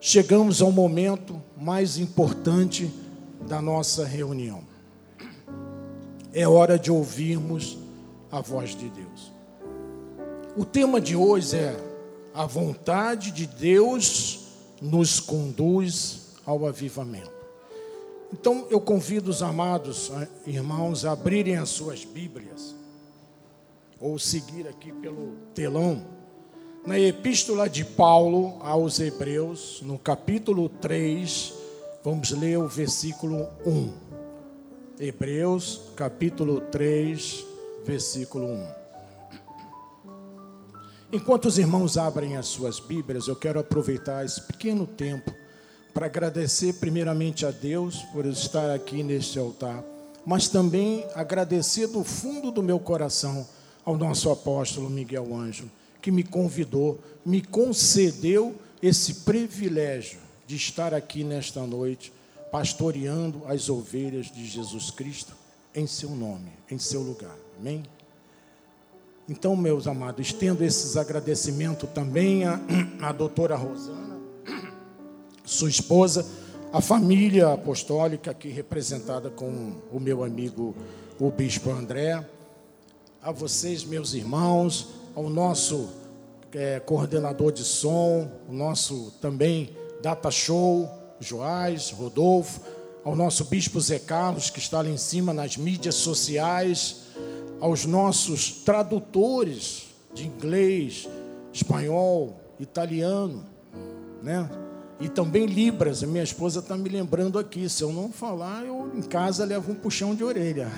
chegamos ao momento mais importante da nossa reunião. É hora de ouvirmos a voz de Deus. O tema de hoje é: a vontade de Deus nos conduz ao avivamento. Então eu convido os amados eh, irmãos a abrirem as suas Bíblias, ou seguir aqui pelo telão, na Epístola de Paulo aos Hebreus, no capítulo 3, vamos ler o versículo 1. Hebreus, capítulo 3, versículo 1. Enquanto os irmãos abrem as suas Bíblias, eu quero aproveitar esse pequeno tempo para agradecer primeiramente a Deus por estar aqui neste altar, mas também agradecer do fundo do meu coração ao nosso apóstolo Miguel Ângelo, que me convidou, me concedeu esse privilégio de estar aqui nesta noite, pastoreando as ovelhas de Jesus Cristo em seu nome, em seu lugar. Amém? Então, meus amados, estendo esses agradecimentos também à, à doutora Rosana sua esposa, a família apostólica aqui representada com o meu amigo o bispo André, a vocês, meus irmãos, ao nosso é, coordenador de som, o nosso também data show, Joás, Rodolfo, ao nosso bispo Zé Carlos, que está lá em cima nas mídias sociais, aos nossos tradutores de inglês, espanhol, italiano, né? E também Libras, minha esposa está me lembrando aqui. Se eu não falar, eu em casa levo um puxão de orelha.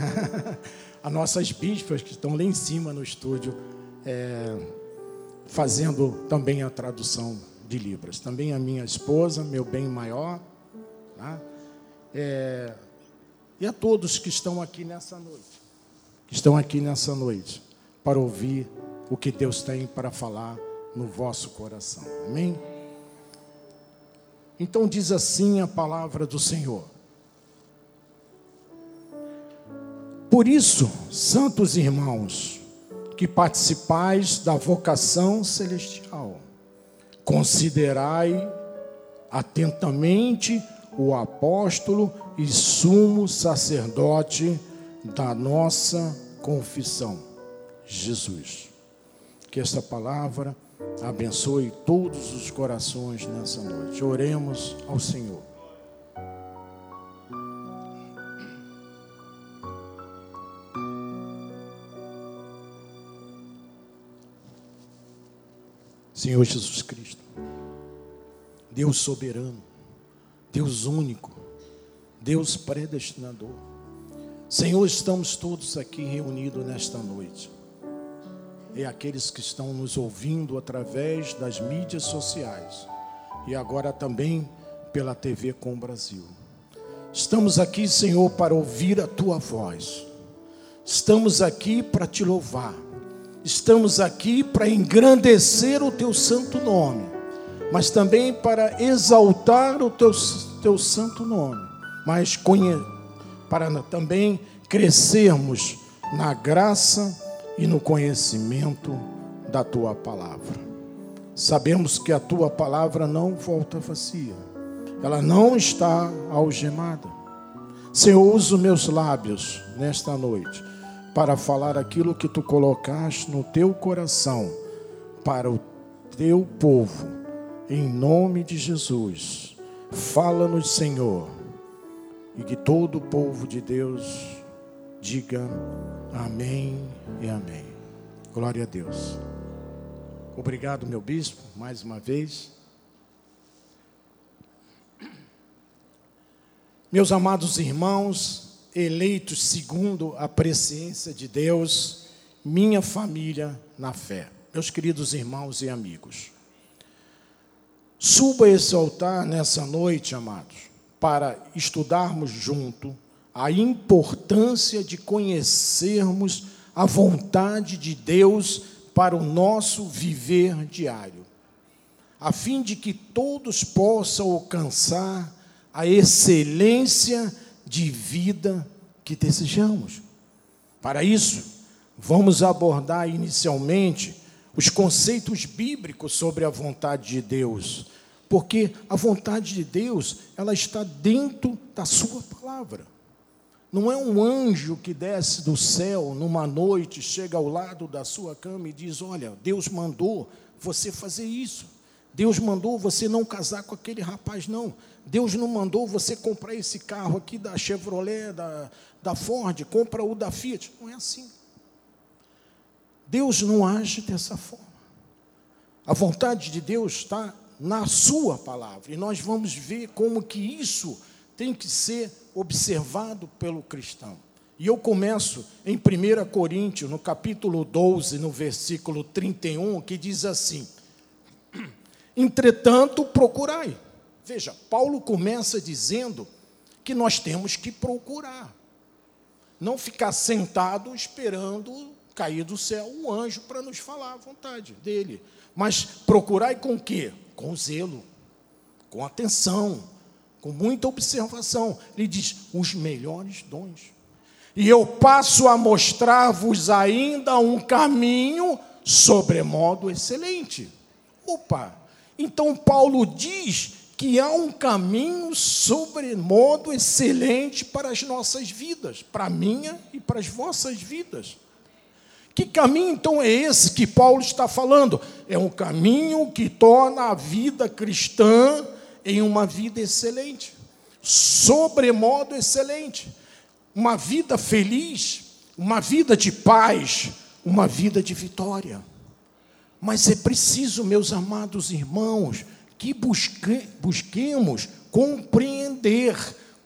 As nossas bispas que estão lá em cima no estúdio, é, fazendo também a tradução de Libras. Também a minha esposa, meu bem maior. Tá? É, e a todos que estão aqui nessa noite. Que estão aqui nessa noite para ouvir o que Deus tem para falar no vosso coração. Amém? Então diz assim a palavra do Senhor. Por isso, santos irmãos, que participais da vocação celestial, considerai atentamente o apóstolo e sumo sacerdote da nossa confissão, Jesus. Que esta palavra abençoe todos os corações nessa noite. Oremos ao Senhor. Senhor Jesus Cristo, Deus soberano, Deus único, Deus predestinador. Senhor, estamos todos aqui reunidos nesta noite e aqueles que estão nos ouvindo através das mídias sociais e agora também pela TV Com Brasil. Estamos aqui, Senhor, para ouvir a tua voz. Estamos aqui para te louvar. Estamos aqui para engrandecer o teu santo nome, mas também para exaltar o teu, teu santo nome, mas para também crescermos na graça e no conhecimento da tua palavra. Sabemos que a tua palavra não volta vazia, ela não está algemada. Senhor, usa meus lábios nesta noite para falar aquilo que tu colocaste no teu coração para o teu povo, em nome de Jesus. Fala-nos, Senhor, e que todo o povo de Deus diga amém e amém. Glória a Deus. Obrigado, meu bispo, mais uma vez. Meus amados irmãos, eleitos segundo a presciência de Deus, minha família na fé. Meus queridos irmãos e amigos, suba esse altar nessa noite, amados, para estudarmos junto a importância de conhecermos a vontade de Deus para o nosso viver diário, a fim de que todos possam alcançar a excelência de vida que desejamos. Para isso, vamos abordar inicialmente os conceitos bíblicos sobre a vontade de Deus, Porque a vontade de Deus, ela está dentro da sua palavra. Não é um anjo que desce do céu numa noite, chega ao lado da sua cama e diz: Olha, Deus mandou você fazer isso. Deus mandou você não casar com aquele rapaz, não. Deus não mandou você comprar esse carro aqui da Chevrolet, da, da Ford, compra o da Fiat. Não é assim. Deus não age dessa forma. A vontade de Deus está na sua palavra. E nós vamos ver como que isso tem que ser observado pelo cristão. E eu começo em 1 Coríntios, no capítulo 12, no versículo 31, que diz assim: Entretanto, procurai. Veja, Paulo começa dizendo que nós temos que procurar. Não ficar sentado esperando cair do céu um anjo para nos falar a vontade dele. Mas procurai com quê? Com zelo, com atenção, com muita observação. Ele diz: os melhores dons. E eu passo a mostrar-vos ainda um caminho sobremodo excelente. Opa! Então Paulo diz que há um caminho sobremodo excelente para as nossas vidas, para a minha e para as vossas vidas. Que caminho então é esse que Paulo está falando? É um caminho que torna a vida cristã em uma vida excelente, sobremodo excelente, uma vida feliz, uma vida de paz, uma vida de vitória. Mas é preciso, meus amados irmãos, que busque, busquemos compreender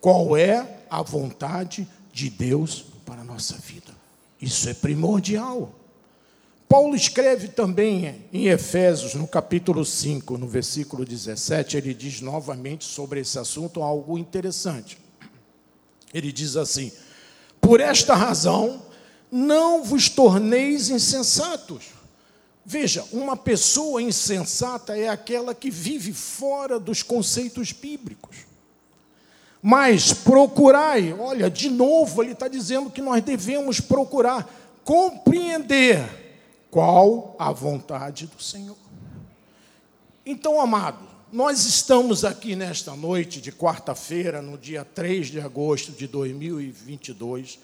qual é a vontade de Deus para a nossa vida. Isso é primordial. Paulo escreve também em Efésios, no capítulo 5, no versículo 17, ele diz novamente sobre esse assunto algo interessante. Ele diz assim: Por esta razão, não vos torneis insensatos. Veja, uma pessoa insensata é aquela que vive fora dos conceitos bíblicos. Mas procurai, olha, de novo ele está dizendo que nós devemos procurar compreender qual a vontade do Senhor. Então, amado, nós estamos aqui nesta noite de quarta-feira, no dia 3 de agosto de 2022,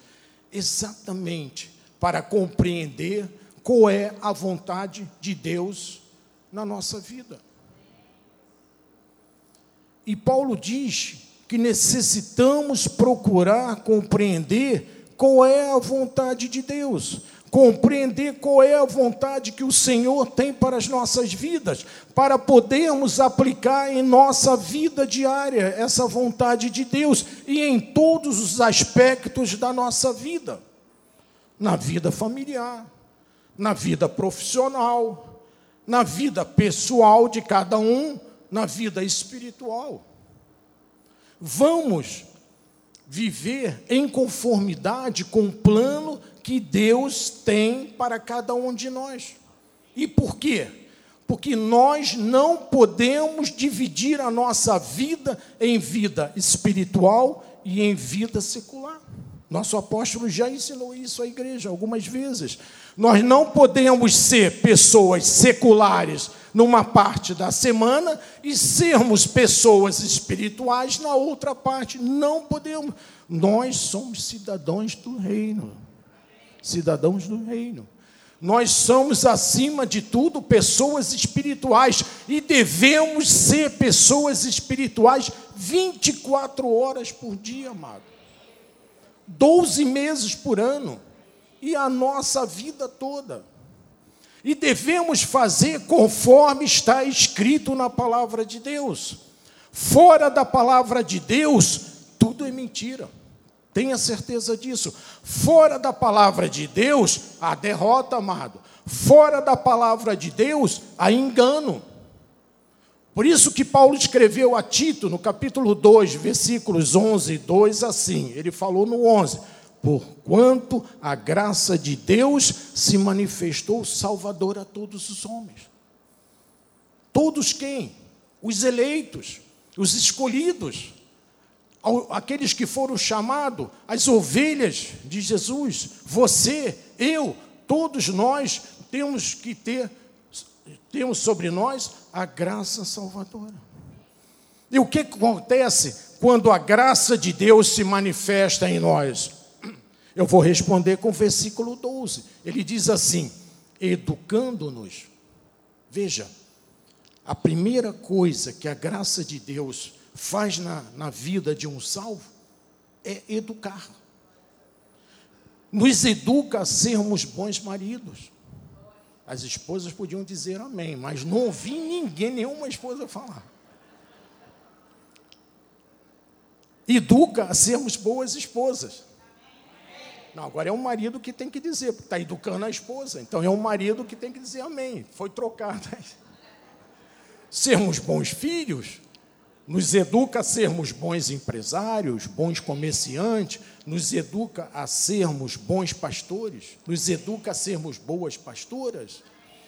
exatamente para compreender qual é a vontade de Deus na nossa vida. E Paulo diz que necessitamos procurar compreender qual é a vontade de Deus compreender qual é a vontade que o Senhor tem para as nossas vidas, para podermos aplicar em nossa vida diária essa vontade de Deus e em todos os aspectos da nossa vida na vida familiar, na vida profissional, na vida pessoal de cada um, na vida espiritual. Vamos viver em conformidade com o plano que Deus tem para cada um de nós. E por quê? Porque nós não podemos dividir a nossa vida em vida espiritual e em vida secular. Nosso apóstolo já ensinou isso à igreja algumas vezes. Nós não podemos ser pessoas seculares numa parte da semana e sermos pessoas espirituais na outra parte. Não podemos. Nós somos cidadãos do reino cidadãos do reino. Nós somos, acima de tudo, pessoas espirituais e devemos ser pessoas espirituais 24 horas por dia, amado. 12 meses por ano e a nossa vida toda. E devemos fazer conforme está escrito na palavra de Deus. Fora da palavra de Deus, tudo é mentira. Tenha certeza disso. Fora da palavra de Deus, há derrota, amado. Fora da palavra de Deus, há engano. Por isso que Paulo escreveu a Tito, no capítulo 2, versículos 11 e 2, assim. Ele falou no 11: Porquanto a graça de Deus se manifestou salvador a todos os homens. Todos quem? Os eleitos, os escolhidos aqueles que foram chamados, as ovelhas de Jesus, você, eu, todos nós temos que ter, temos sobre nós a graça salvadora. E o que acontece quando a graça de Deus se manifesta em nós? Eu vou responder com o versículo 12. Ele diz assim: educando-nos. Veja, a primeira coisa que a graça de Deus faz na, na vida de um salvo é educar. Nos educa a sermos bons maridos. As esposas podiam dizer amém, mas não ouvi ninguém, nenhuma esposa falar. Educa a sermos boas esposas. Não, agora é o marido que tem que dizer, porque está educando a esposa. Então é o marido que tem que dizer amém. Foi trocado. Sermos bons filhos nos educa a sermos bons empresários, bons comerciantes, nos educa a sermos bons pastores, nos educa a sermos boas pastoras,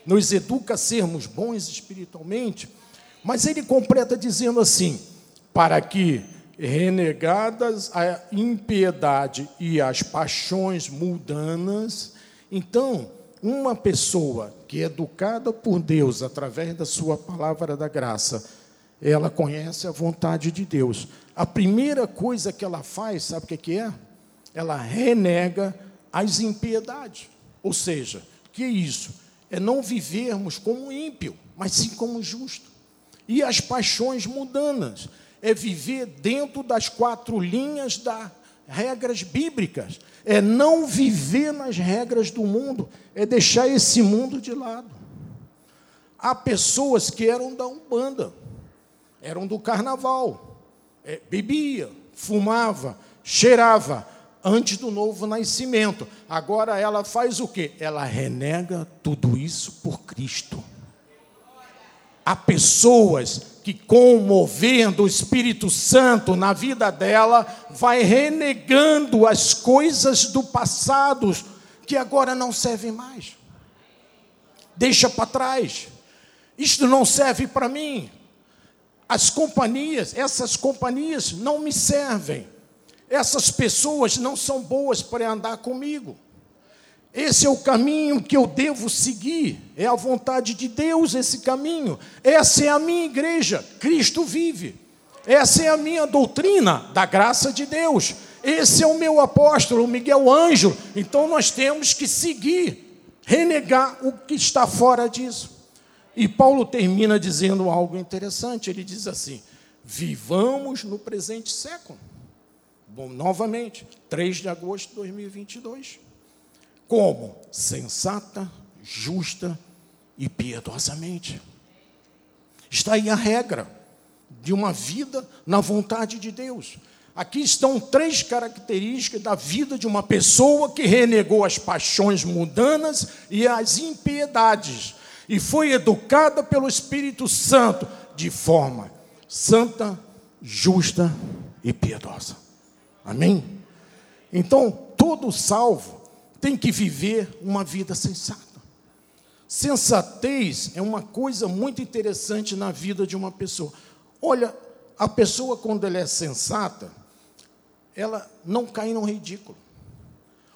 nos educa a sermos bons espiritualmente. Mas ele completa dizendo assim: para que renegadas a impiedade e as paixões mundanas, então, uma pessoa que é educada por Deus através da sua palavra da graça, ela conhece a vontade de Deus. A primeira coisa que ela faz, sabe o que é? Ela renega as impiedades. Ou seja, que é isso? É não vivermos como ímpio, mas sim como justo. E as paixões mundanas é viver dentro das quatro linhas das regras bíblicas, é não viver nas regras do mundo, é deixar esse mundo de lado. Há pessoas que eram da Umbanda, eram do carnaval, é, bebia, fumava, cheirava, antes do novo nascimento. Agora ela faz o quê? Ela renega tudo isso por Cristo. Há pessoas que, com o Espírito Santo na vida dela, vai renegando as coisas do passado que agora não servem mais. Deixa para trás. Isto não serve para mim. As companhias, essas companhias não me servem. Essas pessoas não são boas para andar comigo. Esse é o caminho que eu devo seguir, é a vontade de Deus esse caminho. Essa é a minha igreja, Cristo vive. Essa é a minha doutrina da graça de Deus. Esse é o meu apóstolo, Miguel Anjo. Então nós temos que seguir, renegar o que está fora disso. E Paulo termina dizendo algo interessante. Ele diz assim: vivamos no presente século. Bom, novamente, 3 de agosto de 2022 como sensata, justa e piedosamente. Está aí a regra de uma vida na vontade de Deus. Aqui estão três características da vida de uma pessoa que renegou as paixões mundanas e as impiedades e foi educada pelo Espírito Santo de forma santa, justa e piedosa. Amém? Então, todo salvo tem que viver uma vida sensata. Sensatez é uma coisa muito interessante na vida de uma pessoa. Olha, a pessoa, quando ela é sensata, ela não cai no ridículo.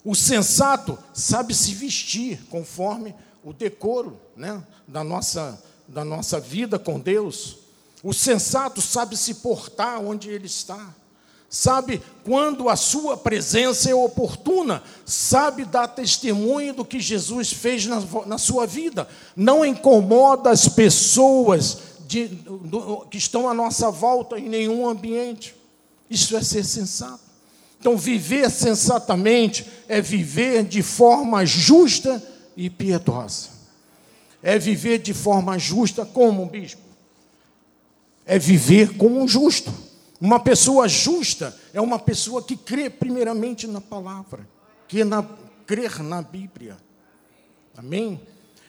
O sensato sabe se vestir conforme o decoro né, da, nossa, da nossa vida com Deus. O sensato sabe se portar onde ele está sabe quando a sua presença é oportuna, sabe dar testemunho do que Jesus fez na, na sua vida, não incomoda as pessoas de, do, que estão à nossa volta em nenhum ambiente. Isso é ser sensato. Então, viver sensatamente é viver de forma justa e piedosa. É viver de forma justa como, bispo? É viver como um justo uma pessoa justa é uma pessoa que crê primeiramente na palavra, que na, crer na Bíblia. Amém?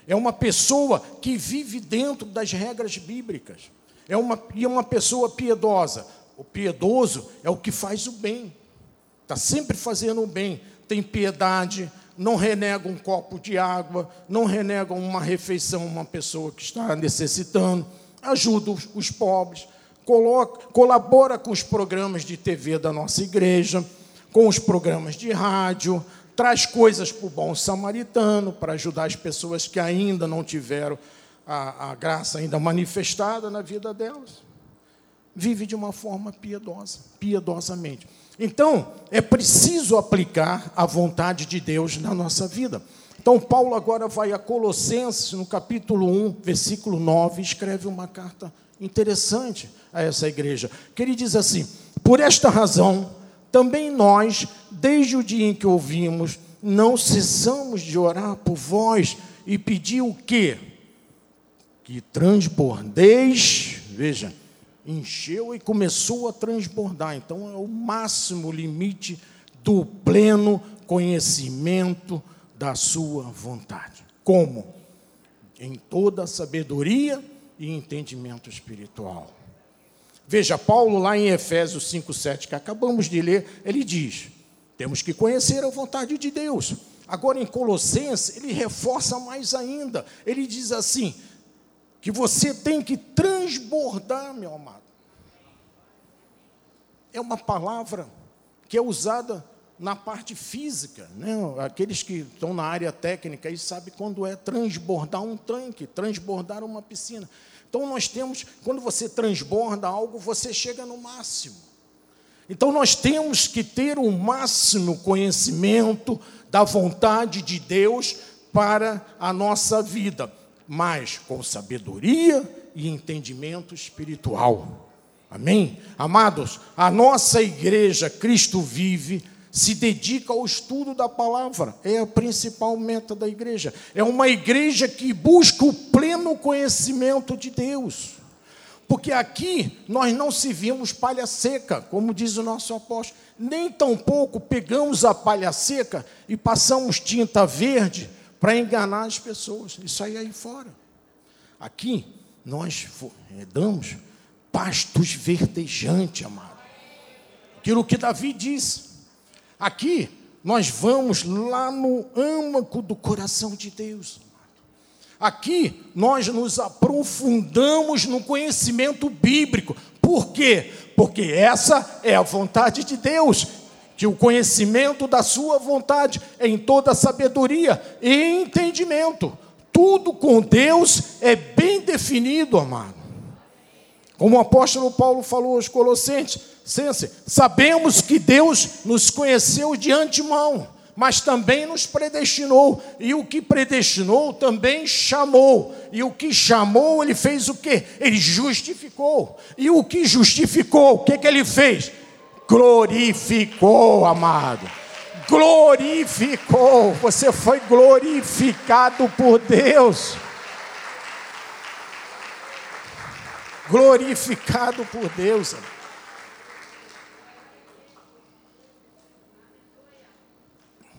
É uma pessoa que vive dentro das regras bíblicas. É uma, e é uma pessoa piedosa. O piedoso é o que faz o bem. Está sempre fazendo o bem. Tem piedade, não renega um copo de água, não renega uma refeição a uma pessoa que está necessitando, ajuda os, os pobres coloca, colabora com os programas de TV da nossa igreja, com os programas de rádio, traz coisas para o bom samaritano, para ajudar as pessoas que ainda não tiveram a, a graça ainda manifestada na vida delas. vive de uma forma piedosa, piedosamente. Então, é preciso aplicar a vontade de Deus na nossa vida. Então, Paulo agora vai a Colossenses, no capítulo 1, versículo 9, escreve uma carta interessante a essa igreja, que ele diz assim: Por esta razão, também nós, desde o dia em que ouvimos, não cessamos de orar por vós e pedir o quê? Que transbordeis, veja, encheu e começou a transbordar. Então é o máximo limite do pleno conhecimento da sua vontade. Como? Em toda sabedoria e entendimento espiritual. Veja, Paulo, lá em Efésios 5,7, que acabamos de ler, ele diz: temos que conhecer a vontade de Deus. Agora, em Colossenses, ele reforça mais ainda. Ele diz assim: que você tem que transbordar, meu amado. É uma palavra que é usada na parte física, né? aqueles que estão na área técnica aí sabem quando é transbordar um tanque, transbordar uma piscina. Então nós temos, quando você transborda algo, você chega no máximo. Então nós temos que ter o máximo conhecimento da vontade de Deus para a nossa vida, mas com sabedoria e entendimento espiritual. Amém? Amados, a nossa igreja Cristo vive se dedica ao estudo da palavra, é a principal meta da igreja. É uma igreja que busca o pleno conhecimento de Deus. Porque aqui nós não servimos palha seca, como diz o nosso apóstolo, nem tampouco pegamos a palha seca e passamos tinta verde para enganar as pessoas. Isso aí é aí fora. Aqui nós eh, damos pastos verdejantes, amado. Aquilo que Davi disse Aqui nós vamos lá no âmago do coração de Deus. Aqui nós nos aprofundamos no conhecimento bíblico. Por quê? Porque essa é a vontade de Deus, que o conhecimento da sua vontade é em toda sabedoria e entendimento. Tudo com Deus é bem definido, amado. Como o apóstolo Paulo falou aos Colossenses, sabemos que Deus nos conheceu de antemão, mas também nos predestinou, e o que predestinou também chamou, e o que chamou, ele fez o quê? Ele justificou, e o que justificou, o que, que ele fez? Glorificou, amado. Glorificou, você foi glorificado por Deus. glorificado por Deus.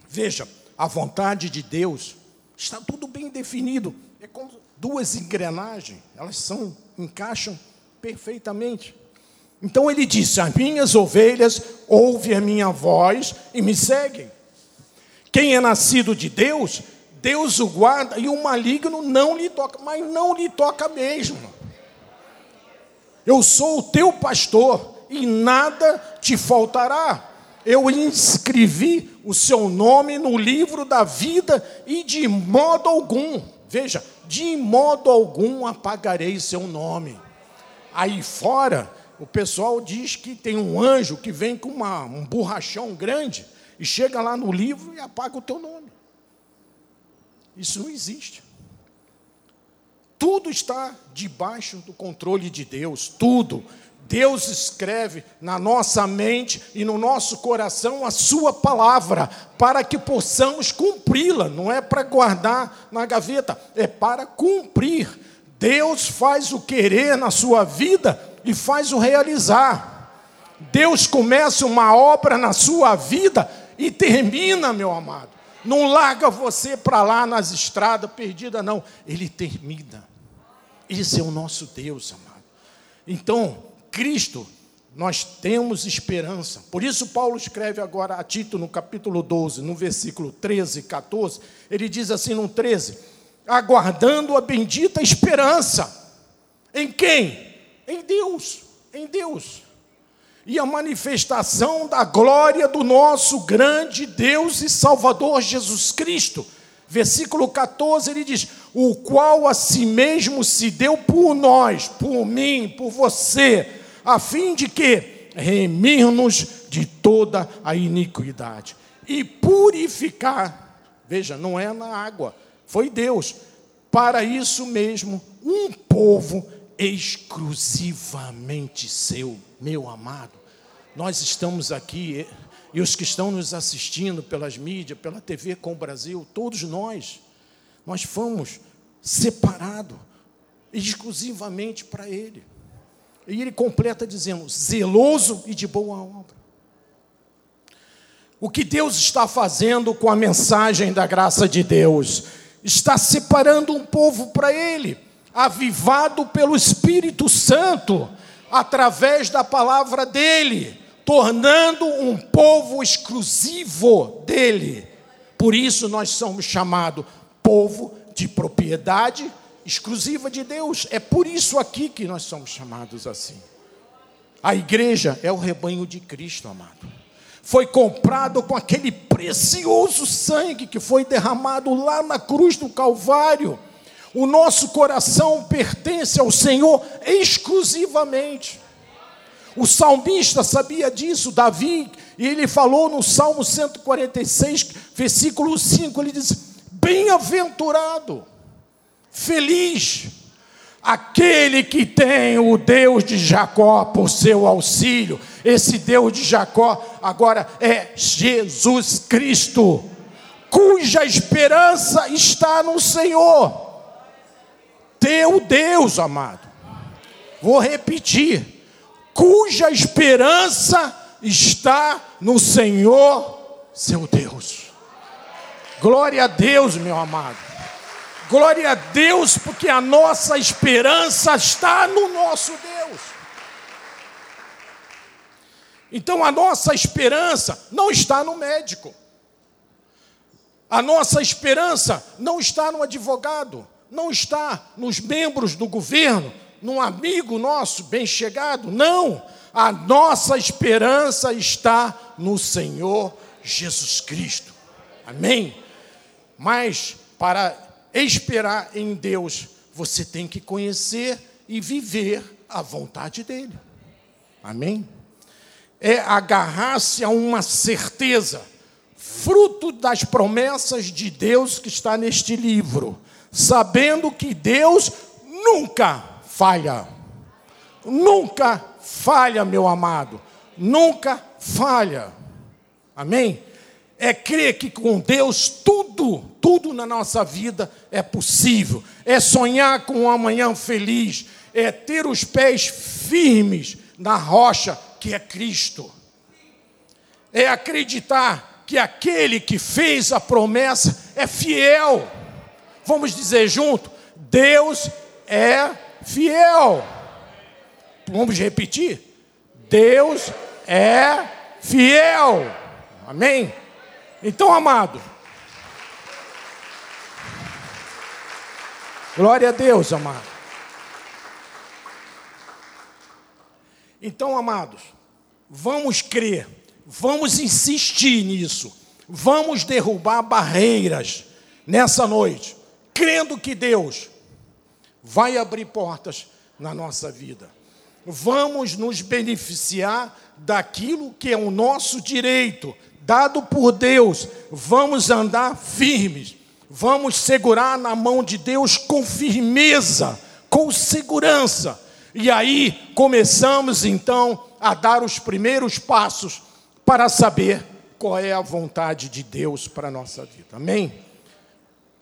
Veja, a vontade de Deus está tudo bem definido. É como duas engrenagens, elas são encaixam perfeitamente. Então ele disse: As minhas ovelhas ouvem a minha voz e me seguem. Quem é nascido de Deus, Deus o guarda e o maligno não lhe toca, mas não lhe toca mesmo. Eu sou o teu pastor e nada te faltará. Eu inscrevi o seu nome no livro da vida e de modo algum, veja, de modo algum apagarei seu nome. Aí fora, o pessoal diz que tem um anjo que vem com uma, um borrachão grande e chega lá no livro e apaga o teu nome. Isso não existe. Tudo está debaixo do controle de Deus, tudo. Deus escreve na nossa mente e no nosso coração a Sua palavra, para que possamos cumpri-la, não é para guardar na gaveta, é para cumprir. Deus faz o querer na sua vida e faz o realizar. Deus começa uma obra na sua vida e termina, meu amado. Não larga você para lá nas estradas perdida, não. Ele termina. Esse é o nosso Deus, amado. Então, Cristo, nós temos esperança. Por isso, Paulo escreve agora a Tito, no capítulo 12, no versículo 13 e 14. Ele diz assim no 13: aguardando a bendita esperança. Em quem? Em Deus. Em Deus. E a manifestação da glória do nosso grande Deus e Salvador Jesus Cristo Versículo 14 ele diz: O qual a si mesmo se deu por nós, por mim, por você, a fim de que remir-nos de toda a iniquidade e purificar. Veja, não é na água, foi Deus. Para isso mesmo, um povo exclusivamente seu, meu amado. Nós estamos aqui, e os que estão nos assistindo pelas mídias, pela TV com o Brasil, todos nós, nós fomos separados exclusivamente para Ele. E ele completa dizendo: zeloso e de boa obra. O que Deus está fazendo com a mensagem da graça de Deus? Está separando um povo para Ele, avivado pelo Espírito Santo, através da palavra dEle, tornando um povo exclusivo dEle. Por isso nós somos chamados povo de propriedade exclusiva de Deus. É por isso aqui que nós somos chamados assim. A igreja é o rebanho de Cristo, amado foi comprado com aquele precioso sangue que foi derramado lá na cruz do Calvário. O nosso coração pertence ao Senhor exclusivamente. O salmista sabia disso, Davi, e ele falou no Salmo 146, versículo 5, ele diz: Bem-aventurado, feliz, aquele que tem o Deus de Jacó por seu auxílio esse Deus de Jacó agora é Jesus Cristo, cuja esperança está no Senhor. Teu Deus, amado. Vou repetir: cuja esperança está no Senhor, seu Deus. Glória a Deus, meu amado. Glória a Deus, porque a nossa esperança está no nosso Deus. Então a nossa esperança não está no médico. A nossa esperança não está no advogado, não está nos membros do governo, num amigo nosso bem chegado, não. A nossa esperança está no Senhor Jesus Cristo. Amém? Mas para esperar em Deus, você tem que conhecer e viver a vontade dEle. Amém? é agarrar-se a uma certeza, fruto das promessas de Deus que está neste livro, sabendo que Deus nunca falha. Nunca falha, meu amado. Nunca falha. Amém? É crer que com Deus tudo, tudo na nossa vida é possível. É sonhar com um amanhã feliz. É ter os pés firmes na rocha que é Cristo. É acreditar que aquele que fez a promessa é fiel. Vamos dizer junto: Deus é fiel. Vamos repetir? Deus é fiel. Amém? Então, amado, glória a Deus, amado. Então, amados, vamos crer, vamos insistir nisso, vamos derrubar barreiras nessa noite, crendo que Deus vai abrir portas na nossa vida. Vamos nos beneficiar daquilo que é o nosso direito, dado por Deus. Vamos andar firmes, vamos segurar na mão de Deus com firmeza, com segurança e aí começamos então a dar os primeiros passos para saber qual é a vontade de Deus para a nossa vida. Amém?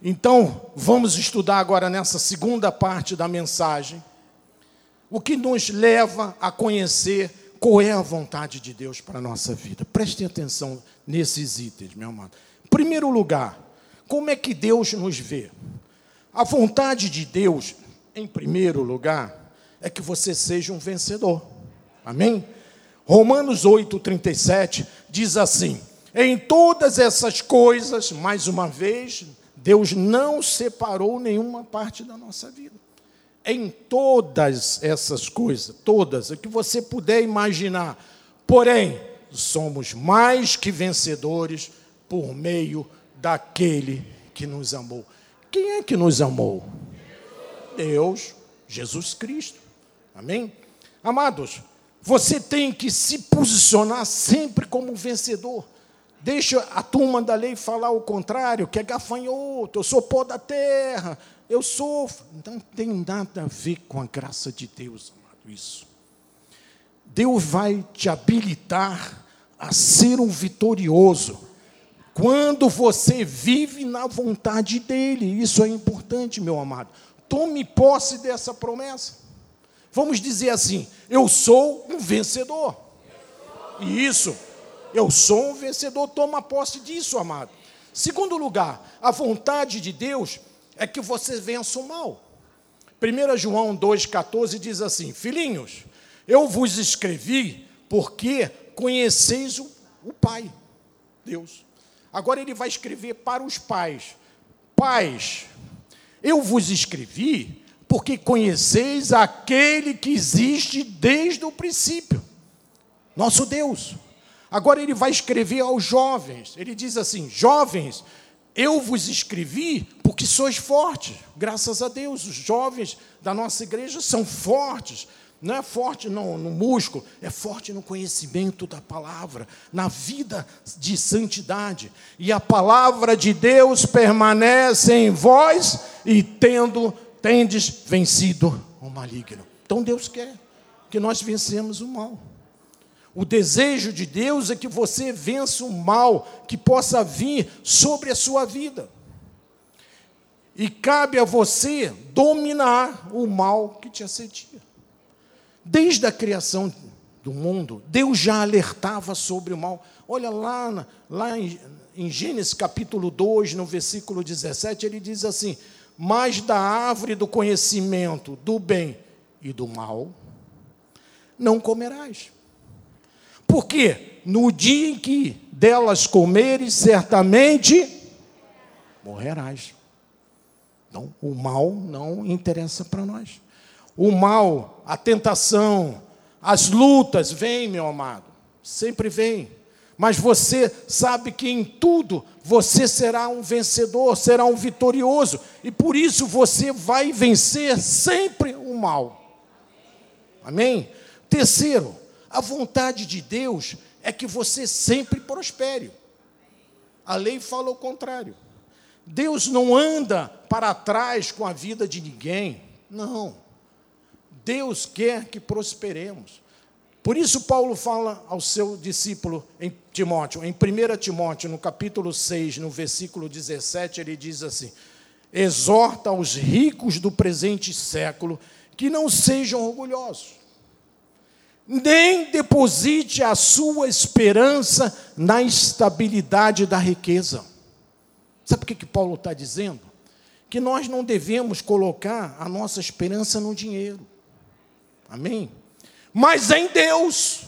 Então, vamos estudar agora nessa segunda parte da mensagem o que nos leva a conhecer qual é a vontade de Deus para a nossa vida. Prestem atenção nesses itens, meu amado. Em primeiro lugar, como é que Deus nos vê? A vontade de Deus, em primeiro lugar, é que você seja um vencedor. Amém? Romanos 8, 37 diz assim: Em todas essas coisas, mais uma vez, Deus não separou nenhuma parte da nossa vida. Em todas essas coisas, todas, o que você puder imaginar. Porém, somos mais que vencedores por meio daquele que nos amou. Quem é que nos amou? Deus, Jesus Cristo. Amém? Amados, Você tem que se posicionar sempre como vencedor. Deixa a turma da lei falar o contrário, que é gafanhoto, eu sou pó da terra, eu sofro. Não tem nada a ver com a graça de Deus, amado, isso. Deus vai te habilitar a ser um vitorioso quando você vive na vontade dele. Isso é importante, meu amado. Tome posse dessa promessa. Vamos dizer assim: eu sou um vencedor. E isso, eu sou um vencedor. Toma posse disso, amado. Segundo lugar, a vontade de Deus é que você vença o mal. 1 João 2,14 diz assim: Filhinhos, eu vos escrevi porque conheceis o, o Pai, Deus. Agora ele vai escrever para os pais: Pais, eu vos escrevi porque conheceis aquele que existe desde o princípio, nosso Deus. Agora ele vai escrever aos jovens. Ele diz assim: Jovens, eu vos escrevi porque sois fortes. Graças a Deus, os jovens da nossa igreja são fortes. Não é forte no, no, músculo, é forte no conhecimento da palavra, na vida de santidade. E a palavra de Deus permanece em vós e tendo tendes vencido o maligno. Então Deus quer que nós vencemos o mal. O desejo de Deus é que você vença o mal que possa vir sobre a sua vida. E cabe a você dominar o mal que te assedia. Desde a criação do mundo, Deus já alertava sobre o mal. Olha lá, lá em, em Gênesis capítulo 2, no versículo 17, ele diz assim: Mas da árvore do conhecimento do bem e do mal não comerás porque no dia em que delas comeres, certamente morrerás. Então, o mal não interessa para nós. O mal, a tentação, as lutas vêm, meu amado, sempre vêm. Mas você sabe que em tudo você será um vencedor, será um vitorioso, e por isso você vai vencer sempre o mal. Amém? Terceiro, a vontade de Deus é que você sempre prospere. A lei fala o contrário. Deus não anda para trás com a vida de ninguém. Não. Deus quer que prosperemos. Por isso, Paulo fala ao seu discípulo em Timóteo, em 1 Timóteo, no capítulo 6, no versículo 17, ele diz assim: Exorta aos ricos do presente século que não sejam orgulhosos nem deposite a sua esperança na estabilidade da riqueza. Sabe o que, que Paulo está dizendo? Que nós não devemos colocar a nossa esperança no dinheiro. Amém? Mas em Deus,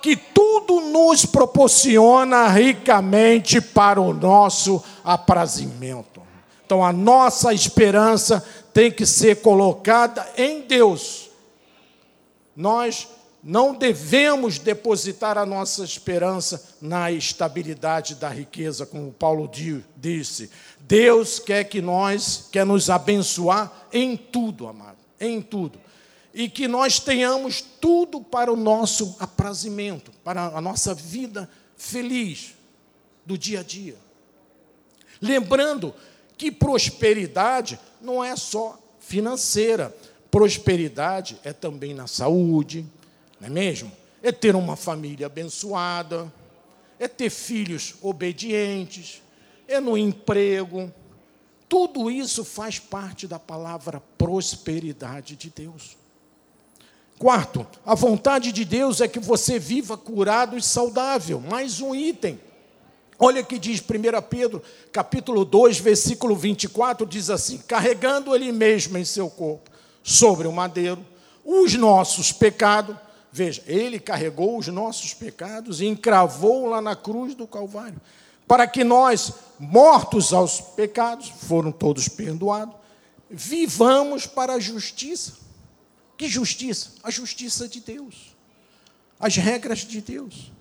que tudo nos proporciona ricamente para o nosso aprazimento. Então a nossa esperança tem que ser colocada em Deus. Nós não devemos depositar a nossa esperança na estabilidade da riqueza, como Paulo disse. Deus quer que nós, quer nos abençoar em tudo, amado, em tudo. E que nós tenhamos tudo para o nosso aprazimento, para a nossa vida feliz do dia a dia. Lembrando que prosperidade não é só financeira, prosperidade é também na saúde, não é mesmo? É ter uma família abençoada, é ter filhos obedientes, é no emprego. Tudo isso faz parte da palavra prosperidade de Deus. Quarto, a vontade de Deus é que você viva curado e saudável. Mais um item. Olha que diz 1 Pedro, capítulo 2, versículo 24, diz assim: carregando ele mesmo em seu corpo, sobre o madeiro, os nossos pecados, Veja, ele carregou os nossos pecados e encravou lá na cruz do Calvário, para que nós, mortos aos pecados, foram todos perdoados, vivamos para a justiça. Que justiça? A justiça de Deus. As regras de Deus.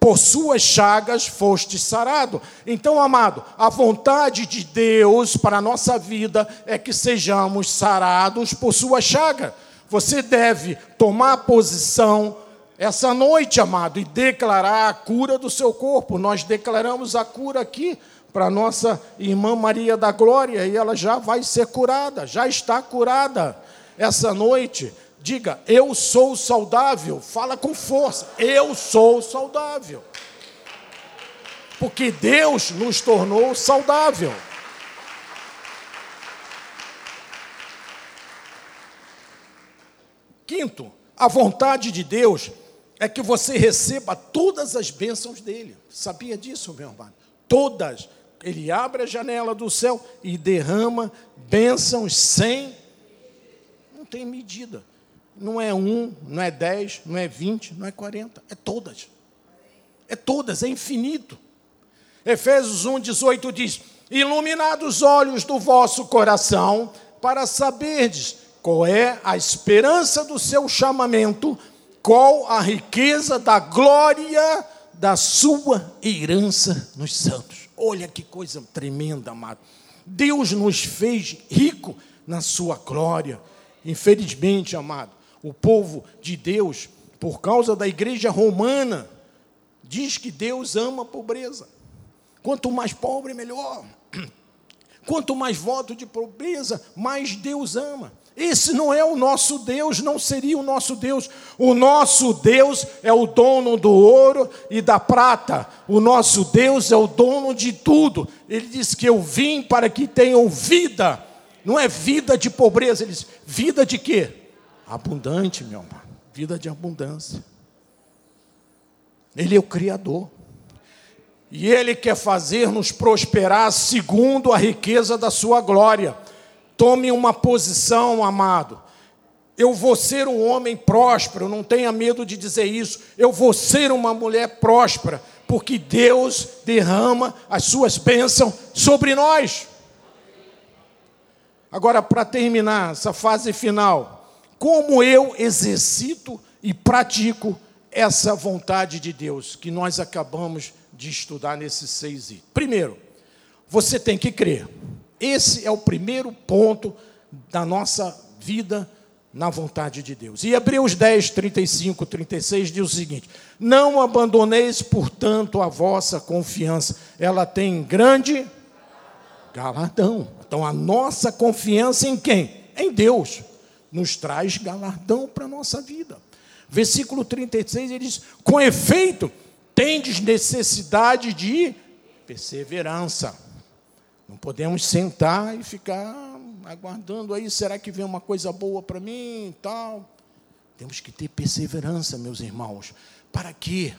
Por suas chagas foste sarado. Então, amado, a vontade de Deus para a nossa vida é que sejamos sarados por sua chaga você deve tomar posição essa noite, amado, e declarar a cura do seu corpo. Nós declaramos a cura aqui para nossa irmã Maria da Glória e ela já vai ser curada, já está curada essa noite. Diga, eu sou saudável. Fala com força, eu sou saudável. Porque Deus nos tornou saudável. Quinto, a vontade de Deus é que você receba todas as bênçãos dele. Sabia disso, meu amado? Todas. Ele abre a janela do céu e derrama bênçãos sem. Não tem medida. Não é um, não é dez, não é vinte, não é quarenta. É todas. É todas, é infinito. Efésios 1, 18 diz: Iluminados os olhos do vosso coração, para saberdes qual é a esperança do seu chamamento, qual a riqueza da glória da sua herança nos santos. Olha que coisa tremenda, amado. Deus nos fez rico na sua glória. Infelizmente, amado, o povo de Deus, por causa da igreja romana, diz que Deus ama a pobreza. Quanto mais pobre, melhor. Quanto mais voto de pobreza, mais Deus ama. Esse não é o nosso Deus, não seria o nosso Deus. O nosso Deus é o dono do ouro e da prata. O nosso Deus é o dono de tudo. Ele diz que eu vim para que tenham vida. Não é vida de pobreza, ele diz vida de quê? Abundante, meu irmão. Vida de abundância. Ele é o Criador. E Ele quer fazer-nos prosperar segundo a riqueza da Sua glória. Tome uma posição, amado. Eu vou ser um homem próspero, não tenha medo de dizer isso. Eu vou ser uma mulher próspera, porque Deus derrama as suas bênçãos sobre nós. Agora, para terminar essa fase final, como eu exercito e pratico essa vontade de Deus que nós acabamos de estudar nesses seis itens? Primeiro, você tem que crer. Esse é o primeiro ponto da nossa vida na vontade de Deus. E Hebreus 10, 35, 36 diz o seguinte: Não abandoneis, portanto, a vossa confiança, ela tem grande galardão. Então, a nossa confiança em quem? Em Deus. Nos traz galardão para a nossa vida. Versículo 36 ele diz: Com efeito, tendes necessidade de perseverança não podemos sentar e ficar aguardando aí, será que vem uma coisa boa para mim e tal. Temos que ter perseverança, meus irmãos. Para quê?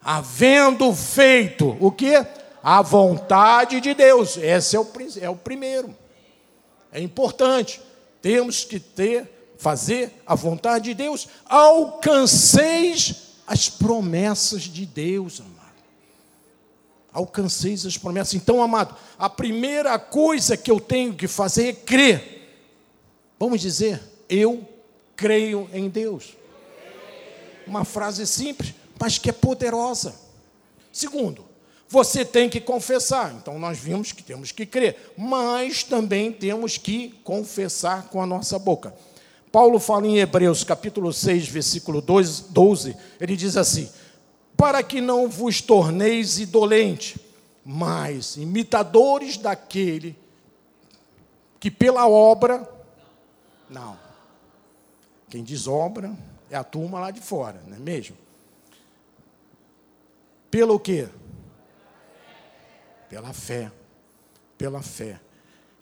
Havendo feito o que? A vontade de Deus. Esse é o, é o primeiro. É importante. Temos que ter, fazer a vontade de Deus. Alcanceis as promessas de Deus, alcanceis as promessas. Então, amado, a primeira coisa que eu tenho que fazer é crer. Vamos dizer, eu creio em Deus. Uma frase simples, mas que é poderosa. Segundo, você tem que confessar. Então, nós vimos que temos que crer, mas também temos que confessar com a nossa boca. Paulo fala em Hebreus, capítulo 6, versículo 12, ele diz assim: para que não vos torneis idolente, mas imitadores daquele que pela obra. Não. Quem diz obra é a turma lá de fora, não é mesmo? Pelo quê? Pela fé. Pela fé.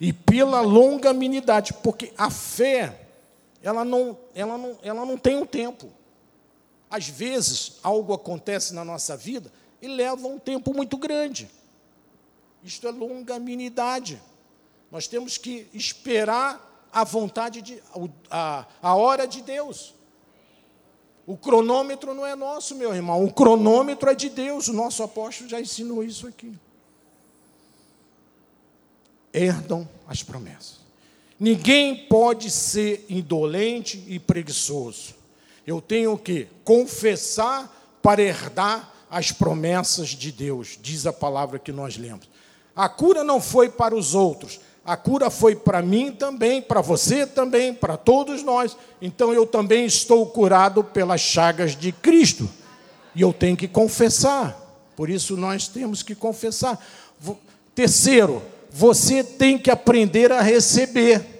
E pela longanimidade, porque a fé, ela não, ela não, ela não tem um tempo. Às vezes, algo acontece na nossa vida e leva um tempo muito grande. Isto é longanimidade. Nós temos que esperar a vontade de a, a hora de Deus. O cronômetro não é nosso, meu irmão. O cronômetro é de Deus. O nosso apóstolo já ensinou isso aqui. Herdam as promessas. Ninguém pode ser indolente e preguiçoso. Eu tenho que confessar para herdar as promessas de Deus, diz a palavra que nós lemos. A cura não foi para os outros, A cura foi para mim também, para você também, para todos nós. Então eu também estou curado pelas chagas de Cristo. E eu tenho que confessar. Por isso nós temos que confessar. Terceiro, você tem que aprender a receber.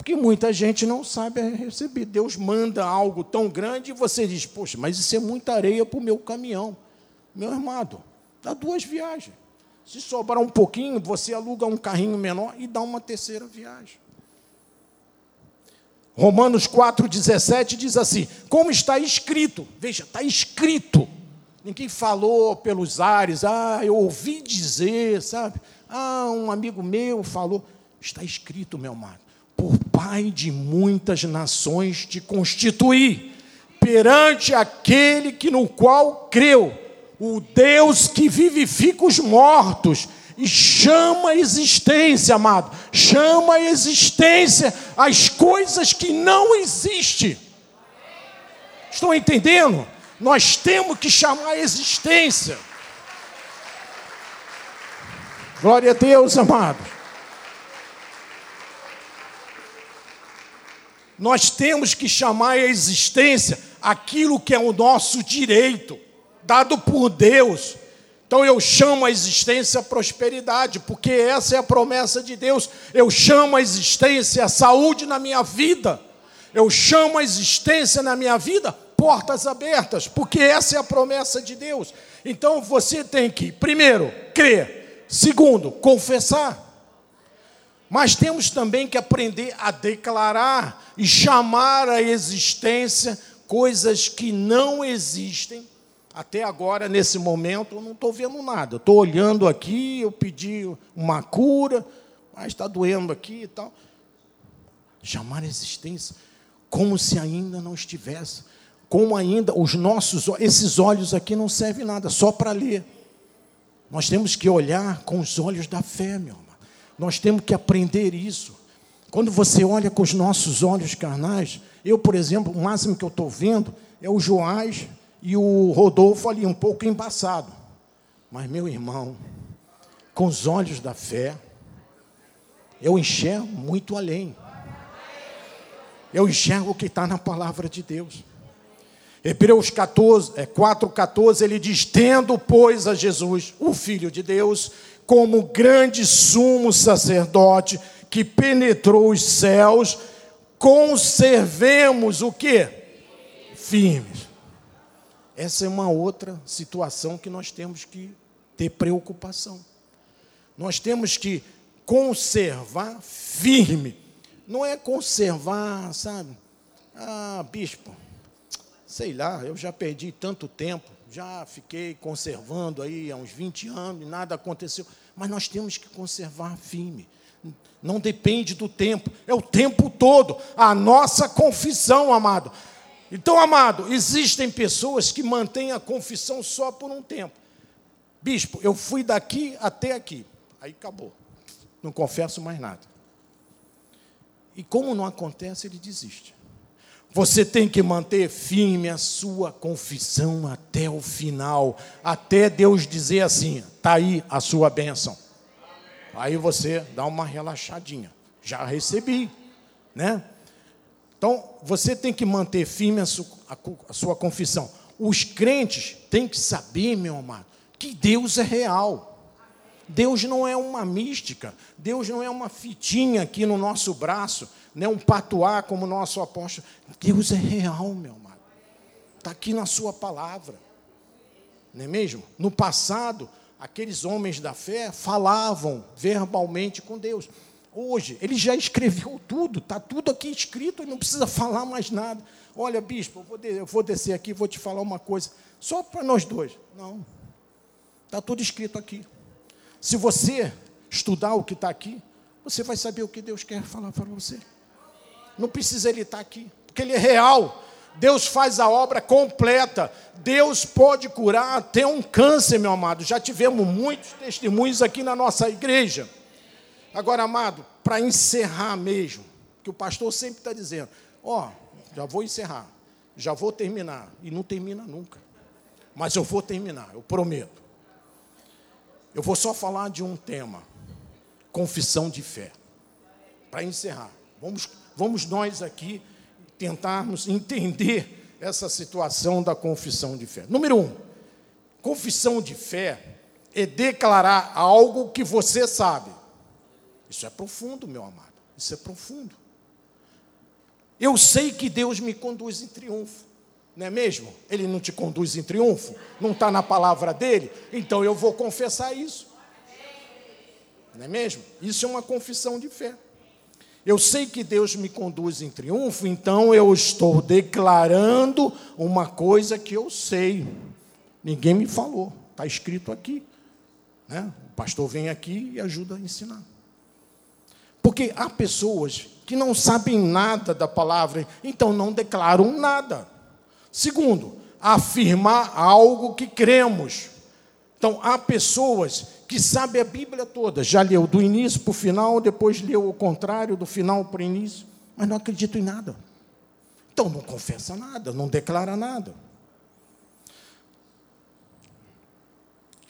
Porque muita gente não sabe receber. Deus manda algo tão grande e você diz: Poxa, mas isso é muita areia para o meu caminhão. Meu irmão, dá duas viagens. Se sobrar um pouquinho, você aluga um carrinho menor e dá uma terceira viagem. Romanos 4,17 diz assim: Como está escrito, veja, está escrito. Ninguém falou pelos ares, ah, eu ouvi dizer, sabe? Ah, um amigo meu falou. Está escrito, meu amado, por Pai de muitas nações te constituí, perante aquele que no qual creu o Deus que vivifica os mortos e chama a existência, amado, chama a existência as coisas que não existem. Estão entendendo? Nós temos que chamar a existência. Glória a Deus, amado. Nós temos que chamar a existência aquilo que é o nosso direito dado por Deus. Então eu chamo a existência a prosperidade, porque essa é a promessa de Deus. Eu chamo a existência a saúde na minha vida. Eu chamo a existência na minha vida portas abertas, porque essa é a promessa de Deus. Então você tem que, primeiro, crer. Segundo, confessar. Mas temos também que aprender a declarar e chamar a existência coisas que não existem até agora, nesse momento, eu não estou vendo nada. Estou olhando aqui, eu pedi uma cura, mas está doendo aqui e tal. Chamar a existência como se ainda não estivesse. Como ainda os nossos, esses olhos aqui não servem nada, só para ler. Nós temos que olhar com os olhos da fé, meu irmão. Nós temos que aprender isso. Quando você olha com os nossos olhos carnais, eu, por exemplo, o máximo que eu estou vendo é o Joás e o Rodolfo ali um pouco embaçado. Mas, meu irmão, com os olhos da fé, eu enxergo muito além. Eu enxergo o que está na palavra de Deus. Hebreus 14, é, 4,14, ele diz: Tendo, pois, a Jesus, o Filho de Deus, como grande sumo sacerdote que penetrou os céus, conservemos o que? Firmes. Essa é uma outra situação que nós temos que ter preocupação. Nós temos que conservar firme. Não é conservar, sabe? Ah, bispo, sei lá, eu já perdi tanto tempo, já fiquei conservando aí há uns 20 anos, e nada aconteceu. Mas nós temos que conservar firme. Não depende do tempo, é o tempo todo. A nossa confissão, amado, então, amado, existem pessoas que mantêm a confissão só por um tempo. Bispo, eu fui daqui até aqui. Aí acabou. Não confesso mais nada. E como não acontece, ele desiste. Você tem que manter firme a sua confissão até o final, até Deus dizer assim: está aí a sua bênção. Aí você dá uma relaxadinha. Já recebi, né? Então, você tem que manter firme a sua, a sua confissão. Os crentes têm que saber, meu amado, que Deus é real. Deus não é uma mística, Deus não é uma fitinha aqui no nosso braço, nem um patuá como nosso apóstolo. Deus é real, meu amado. Está aqui na sua palavra. Não é mesmo? No passado, aqueles homens da fé falavam verbalmente com Deus. Hoje, ele já escreveu tudo, está tudo aqui escrito, ele não precisa falar mais nada. Olha, bispo, eu vou, eu vou descer aqui, vou te falar uma coisa, só para nós dois. Não, está tudo escrito aqui. Se você estudar o que está aqui, você vai saber o que Deus quer falar para você. Não precisa ele estar aqui, porque ele é real. Deus faz a obra completa. Deus pode curar até um câncer, meu amado. Já tivemos muitos testemunhos aqui na nossa igreja. Agora, amado, para encerrar mesmo, que o pastor sempre está dizendo, ó, oh, já vou encerrar, já vou terminar, e não termina nunca. Mas eu vou terminar, eu prometo. Eu vou só falar de um tema: confissão de fé. para encerrar, vamos, vamos nós aqui tentarmos entender essa situação da confissão de fé. Número um, confissão de fé é declarar algo que você sabe. Isso é profundo, meu amado. Isso é profundo. Eu sei que Deus me conduz em triunfo, não é mesmo? Ele não te conduz em triunfo? Não está na palavra dele? Então eu vou confessar isso. Não é mesmo? Isso é uma confissão de fé. Eu sei que Deus me conduz em triunfo, então eu estou declarando uma coisa que eu sei. Ninguém me falou, está escrito aqui. Né? O pastor vem aqui e ajuda a ensinar. Porque há pessoas que não sabem nada da palavra, então não declaram nada. Segundo, afirmar algo que cremos. Então, há pessoas que sabem a Bíblia toda, já leu do início para o final, depois leu o contrário, do final para o início, mas não acreditam em nada. Então, não confessa nada, não declara nada.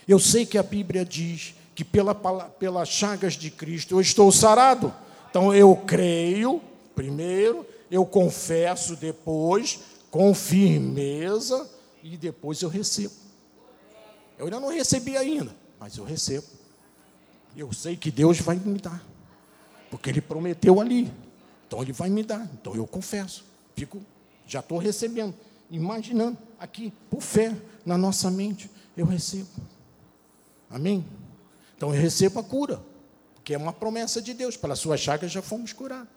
Eu sei que a Bíblia diz que pela, pelas chagas de Cristo eu estou sarado. Então eu creio primeiro, eu confesso depois, com firmeza, e depois eu recebo. Eu ainda não recebi ainda, mas eu recebo. Eu sei que Deus vai me dar, porque Ele prometeu ali. Então Ele vai me dar. Então eu confesso. Fico, já estou recebendo, imaginando aqui, por fé, na nossa mente, eu recebo. Amém? Então eu recebo a cura, que é uma promessa de Deus, pelas suas chagas já fomos curados.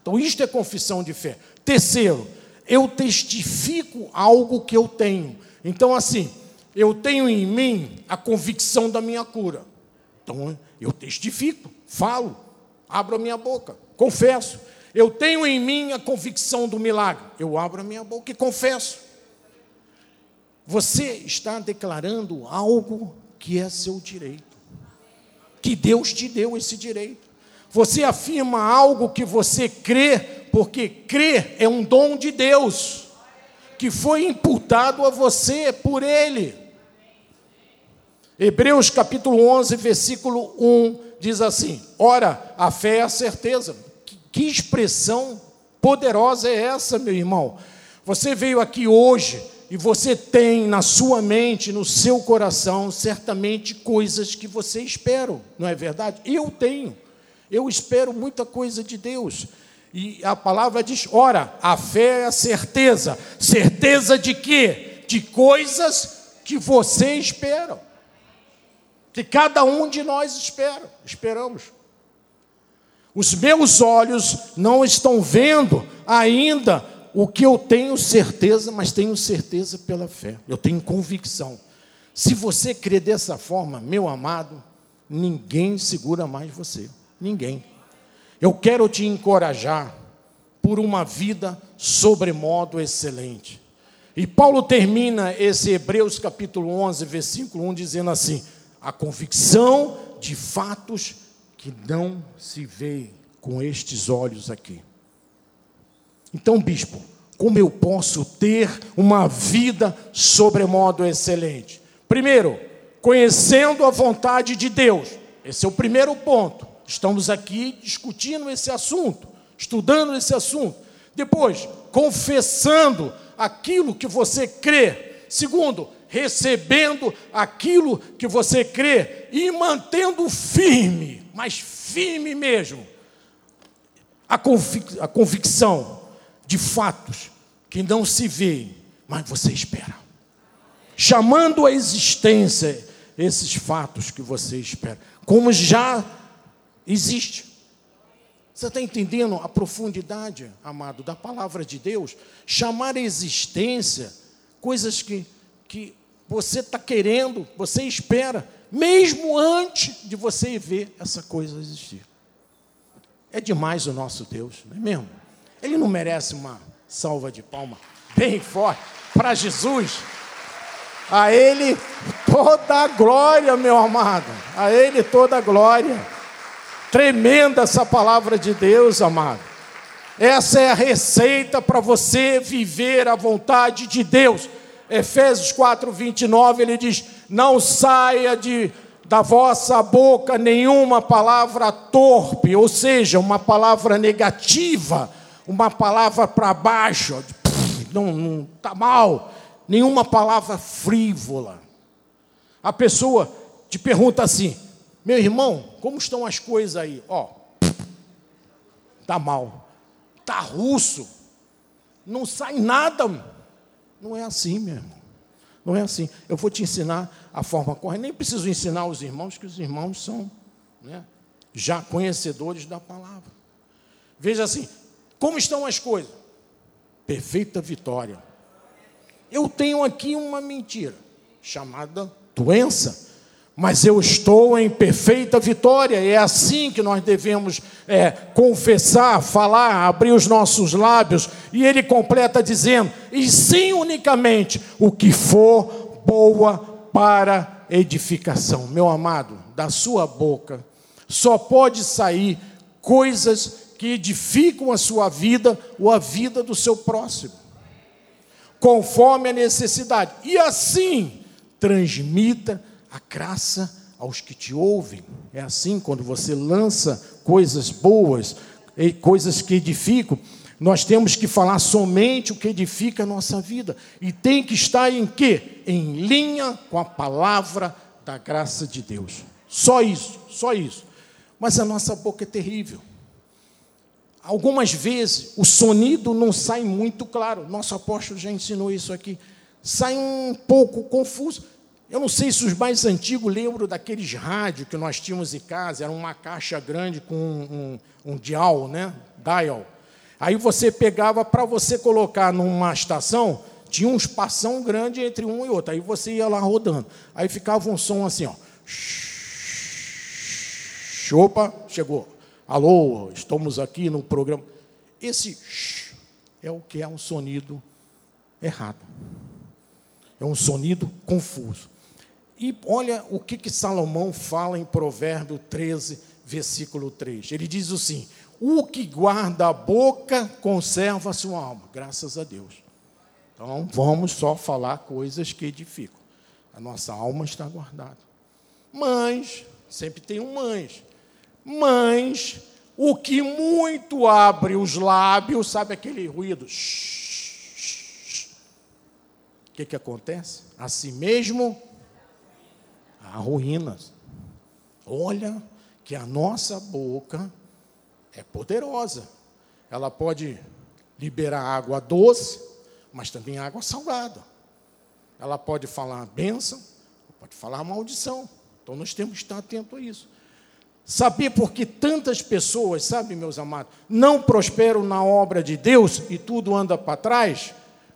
Então isto é confissão de fé. Terceiro, eu testifico algo que eu tenho. Então assim, eu tenho em mim a convicção da minha cura. Então eu testifico, falo, abro a minha boca, confesso. Eu tenho em mim a convicção do milagre. Eu abro a minha boca e confesso. Você está declarando algo que é seu direito que Deus te deu esse direito. Você afirma algo que você crê, porque crer é um dom de Deus, que foi imputado a você por Ele. Hebreus capítulo 11, versículo 1 diz assim: Ora, a fé é a certeza. Que expressão poderosa é essa, meu irmão? Você veio aqui hoje e você tem na sua mente, no seu coração, certamente coisas que você espera, não é verdade? Eu tenho. Eu espero muita coisa de Deus. E a palavra diz: ora, a fé é a certeza. Certeza de quê? De coisas que você espera. Que cada um de nós espera, esperamos. Os meus olhos não estão vendo ainda o que eu tenho certeza, mas tenho certeza pela fé. Eu tenho convicção. Se você crê dessa forma, meu amado, ninguém segura mais você. Ninguém. Eu quero te encorajar por uma vida sobremodo excelente. E Paulo termina esse Hebreus capítulo 11, versículo 1, dizendo assim: a convicção de fatos que não se vê com estes olhos aqui. Então, bispo, como eu posso ter uma vida sobremodo excelente? Primeiro, conhecendo a vontade de Deus. Esse é o primeiro ponto. Estamos aqui discutindo esse assunto, estudando esse assunto. Depois, confessando aquilo que você crê. Segundo, recebendo aquilo que você crê e mantendo firme, mas firme mesmo, a, convic a convicção de fatos que não se veem, mas você espera. Chamando à existência esses fatos que você espera, como já existe. Você está entendendo a profundidade, amado, da palavra de Deus? Chamar à existência coisas que, que você está querendo, você espera, mesmo antes de você ver essa coisa existir. É demais o nosso Deus, não é mesmo? Ele não merece uma salva de palma bem forte para Jesus. A Ele toda a glória, meu amado. A Ele toda a glória. Tremenda essa palavra de Deus, amado. Essa é a receita para você viver a vontade de Deus. Efésios 4, 29, ele diz: Não saia de, da vossa boca nenhuma palavra torpe, ou seja, uma palavra negativa, uma palavra para baixo, não, está mal, nenhuma palavra frívola. A pessoa te pergunta assim: meu irmão, como estão as coisas aí? Ó, tá mal, tá russo, não sai nada. Não é assim, meu irmão. Não é assim. Eu vou te ensinar a forma correta. Nem preciso ensinar os irmãos, que os irmãos são né, já conhecedores da palavra. Veja assim: como estão as coisas? Perfeita vitória. Eu tenho aqui uma mentira chamada doença mas eu estou em perfeita vitória. É assim que nós devemos é, confessar, falar, abrir os nossos lábios. E ele completa dizendo: e sim unicamente o que for boa para edificação. Meu amado, da sua boca só pode sair coisas que edificam a sua vida ou a vida do seu próximo, conforme a necessidade. E assim transmita a graça aos que te ouvem. É assim quando você lança coisas boas, coisas que edificam. Nós temos que falar somente o que edifica a nossa vida. E tem que estar em quê? Em linha com a palavra da graça de Deus. Só isso, só isso. Mas a nossa boca é terrível. Algumas vezes o sonido não sai muito claro. Nosso apóstolo já ensinou isso aqui. Sai um pouco confuso. Eu não sei se os mais antigos lembram daqueles rádios que nós tínhamos em casa, era uma caixa grande com um, um, um dial, né? Dial. Aí você pegava para você colocar numa estação, tinha um espação grande entre um e outro. Aí você ia lá rodando. Aí ficava um som assim, ó. Opa, chegou. Alô, estamos aqui no programa. Esse é o que é um sonido errado. É um sonido confuso. E olha o que, que Salomão fala em Provérbio 13, versículo 3. Ele diz assim: O que guarda a boca conserva a sua alma. Graças a Deus. Então, vamos só falar coisas que edificam. A nossa alma está guardada. Mas, sempre tem um mas. Mas, o que muito abre os lábios, sabe aquele ruído? O que, que acontece? A si mesmo há ruínas. Olha que a nossa boca é poderosa. Ela pode liberar água doce, mas também água salgada. Ela pode falar bênção, pode falar maldição. Então nós temos que estar atentos a isso. Saber por que tantas pessoas, sabe, meus amados, não prosperam na obra de Deus e tudo anda para trás?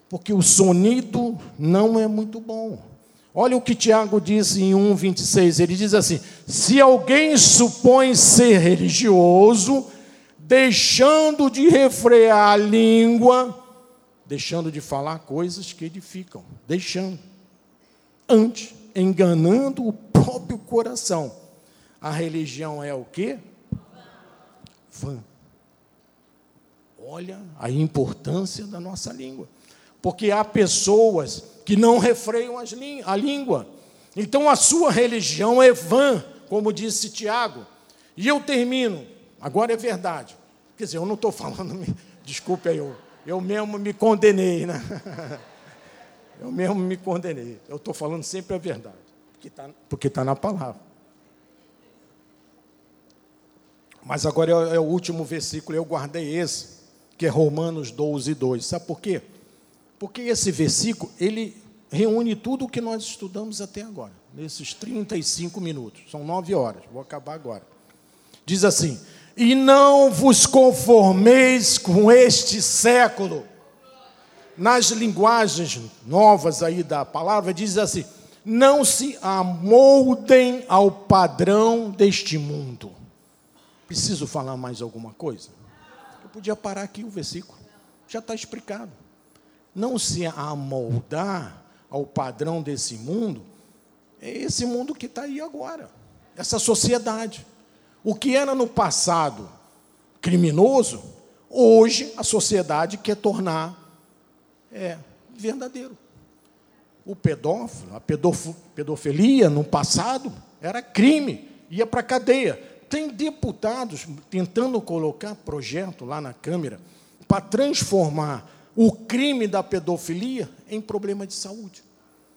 Porque o sonido não é muito bom. Olha o que Tiago diz em 1,26. Ele diz assim: Se alguém supõe ser religioso, deixando de refrear a língua, deixando de falar coisas que edificam, deixando. Antes, enganando o próprio coração. A religião é o quê? Vã. Olha a importância da nossa língua. Porque há pessoas que não refreiam a língua. Então a sua religião é vã, como disse Tiago. E eu termino, agora é verdade. Quer dizer, eu não estou falando, desculpe aí, eu, eu mesmo me condenei, né? Eu mesmo me condenei. Eu estou falando sempre a verdade, porque está tá na palavra. Mas agora é, é, o último versículo, eu guardei esse, que é Romanos 12, 2. Sabe por quê? Porque esse versículo, ele reúne tudo o que nós estudamos até agora, nesses 35 minutos. São nove horas, vou acabar agora. Diz assim: E não vos conformeis com este século. Nas linguagens novas aí da palavra, diz assim: Não se amoldem ao padrão deste mundo. Preciso falar mais alguma coisa? Eu podia parar aqui o versículo, já está explicado não se amoldar ao padrão desse mundo, é esse mundo que está aí agora, essa sociedade. O que era no passado criminoso, hoje a sociedade quer tornar é, verdadeiro. o pedófilo, a pedofilia no passado era crime, ia para a cadeia. Tem deputados tentando colocar projeto lá na Câmara para transformar o crime da pedofilia em problema de saúde.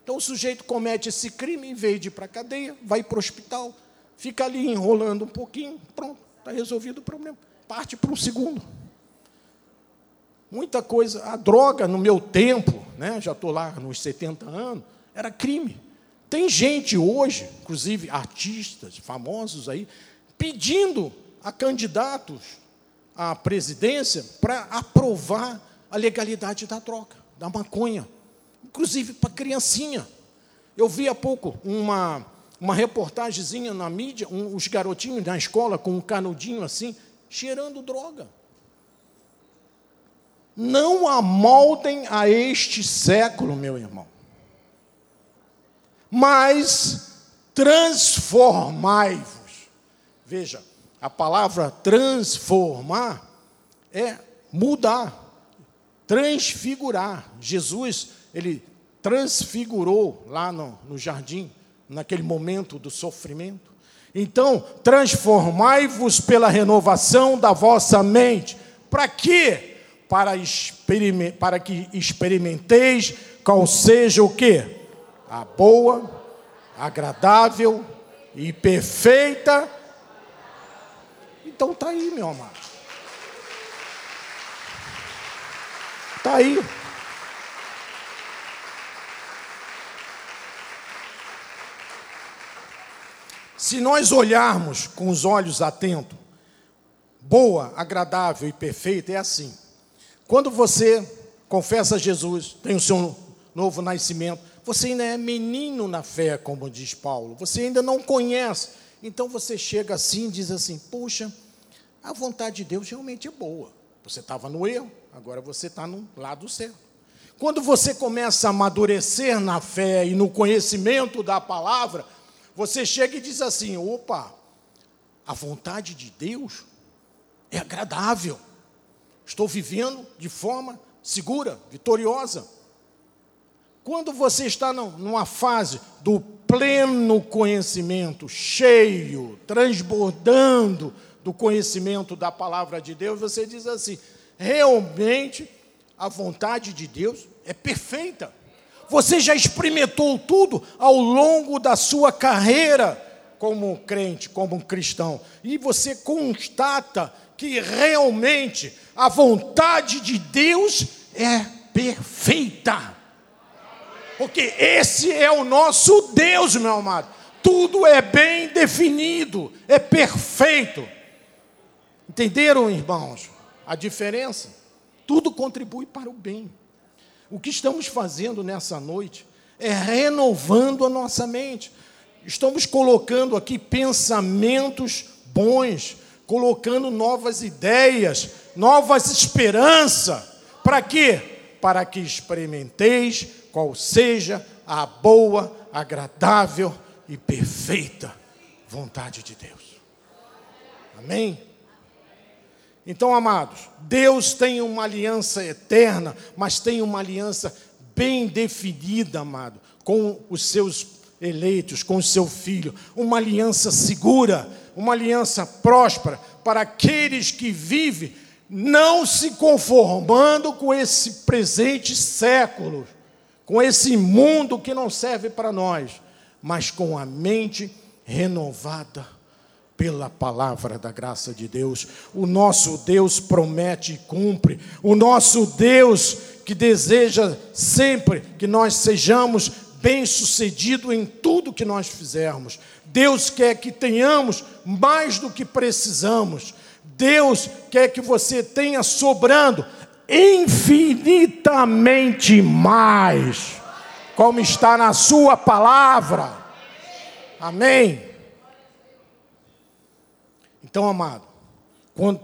Então o sujeito comete esse crime, em vez de ir para a cadeia, vai para o hospital, fica ali enrolando um pouquinho, pronto, está resolvido o problema. Parte para um segundo. Muita coisa, a droga no meu tempo, né, já estou lá nos 70 anos, era crime. Tem gente hoje, inclusive artistas famosos aí, pedindo a candidatos à presidência para aprovar a legalidade da droga, da maconha, inclusive para criancinha. Eu vi há pouco uma, uma reportagemzinha na mídia, um, os garotinhos na escola com um canudinho assim, cheirando droga. Não amoldem a este século, meu irmão, mas transformai-vos. Veja, a palavra transformar é mudar, transfigurar. Jesus, ele transfigurou lá no, no jardim, naquele momento do sofrimento. Então, transformai-vos pela renovação da vossa mente. Para quê? Para, para que experimenteis qual seja o quê? A boa, agradável e perfeita. Então tá aí, meu amado. Tá aí. Se nós olharmos com os olhos atentos, boa, agradável e perfeita, é assim. Quando você confessa Jesus, tem o seu novo nascimento, você ainda é menino na fé, como diz Paulo, você ainda não conhece. Então você chega assim e diz assim: Puxa, a vontade de Deus realmente é boa. Você estava no erro, agora você está no lado certo. Quando você começa a amadurecer na fé e no conhecimento da palavra, você chega e diz assim: opa, a vontade de Deus é agradável. Estou vivendo de forma segura, vitoriosa. Quando você está numa fase do pleno conhecimento, cheio, transbordando do conhecimento da palavra de Deus, você diz assim: realmente a vontade de Deus é perfeita. Você já experimentou tudo ao longo da sua carreira como crente, como cristão, e você constata que realmente a vontade de Deus é perfeita. Porque esse é o nosso Deus, meu amado. Tudo é bem definido, é perfeito. Entenderam, irmãos? A diferença? Tudo contribui para o bem. O que estamos fazendo nessa noite é renovando a nossa mente. Estamos colocando aqui pensamentos bons, colocando novas ideias, novas esperanças. Para quê? Para que experimenteis qual seja a boa, agradável e perfeita vontade de Deus. Amém? Então, amados, Deus tem uma aliança eterna, mas tem uma aliança bem definida, amado, com os seus eleitos, com o seu filho. Uma aliança segura, uma aliança próspera para aqueles que vivem não se conformando com esse presente século, com esse mundo que não serve para nós, mas com a mente renovada pela palavra da graça de Deus. O nosso Deus promete e cumpre. O nosso Deus que deseja sempre que nós sejamos bem-sucedidos em tudo que nós fizermos. Deus quer que tenhamos mais do que precisamos. Deus quer que você tenha sobrando infinitamente mais, como está na Sua palavra. Amém. Então, amado, quando,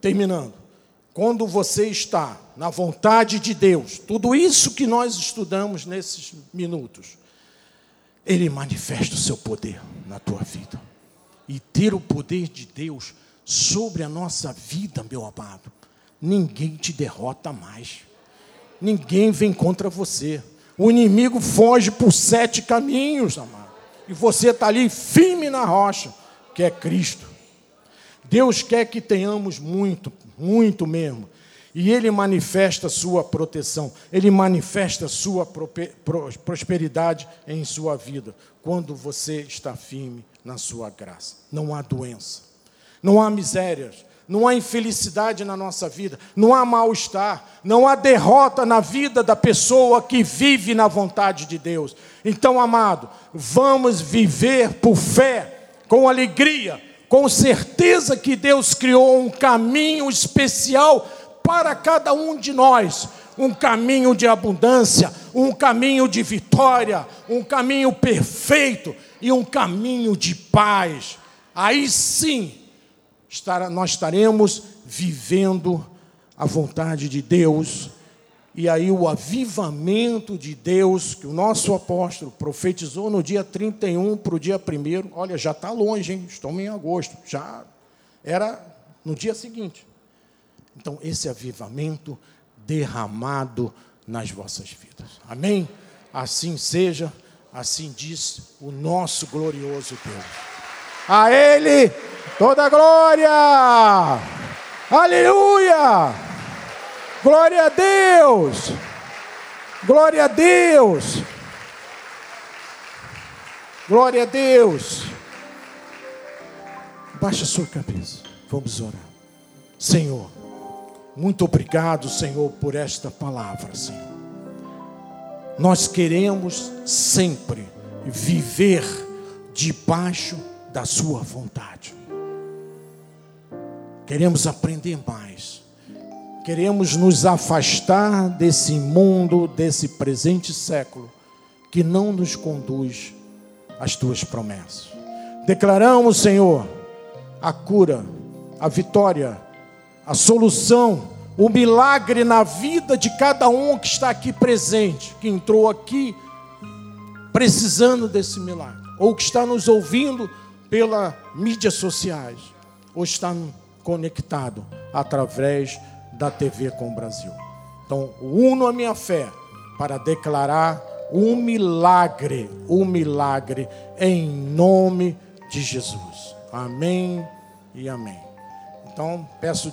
terminando, quando você está na vontade de Deus, tudo isso que nós estudamos nesses minutos, Ele manifesta o seu poder na tua vida. E ter o poder de Deus sobre a nossa vida, meu amado, ninguém te derrota mais. Ninguém vem contra você. O inimigo foge por sete caminhos, amado. E você está ali firme na rocha, que é Cristo. Deus quer que tenhamos muito, muito mesmo. E Ele manifesta sua proteção, Ele manifesta sua prosperidade em sua vida, quando você está firme na sua graça. Não há doença, não há misérias, não há infelicidade na nossa vida, não há mal-estar, não há derrota na vida da pessoa que vive na vontade de Deus. Então, amado, vamos viver por fé, com alegria, com certeza que Deus criou um caminho especial para cada um de nós um caminho de abundância, um caminho de vitória, um caminho perfeito e um caminho de paz. Aí sim, nós estaremos vivendo a vontade de Deus. E aí o avivamento de Deus, que o nosso apóstolo profetizou no dia 31 para o dia 1, olha, já está longe, hein? Estamos em agosto, já era no dia seguinte. Então, esse avivamento derramado nas vossas vidas. Amém? Assim seja, assim diz o nosso glorioso Deus. A Ele toda glória! Aleluia! Glória a Deus! Glória a Deus! Glória a Deus! Baixa sua cabeça. Vamos orar. Senhor, muito obrigado, Senhor, por esta palavra, Senhor. Nós queremos sempre viver debaixo da Sua vontade. Queremos aprender mais. Queremos nos afastar desse mundo, desse presente século, que não nos conduz às tuas promessas. Declaramos, Senhor, a cura, a vitória, a solução, o milagre na vida de cada um que está aqui presente, que entrou aqui precisando desse milagre, ou que está nos ouvindo pelas mídias sociais, ou está conectado através da TV com o Brasil. Então, uno a minha fé para declarar um milagre, um milagre em nome de Jesus. Amém e amém. Então, peço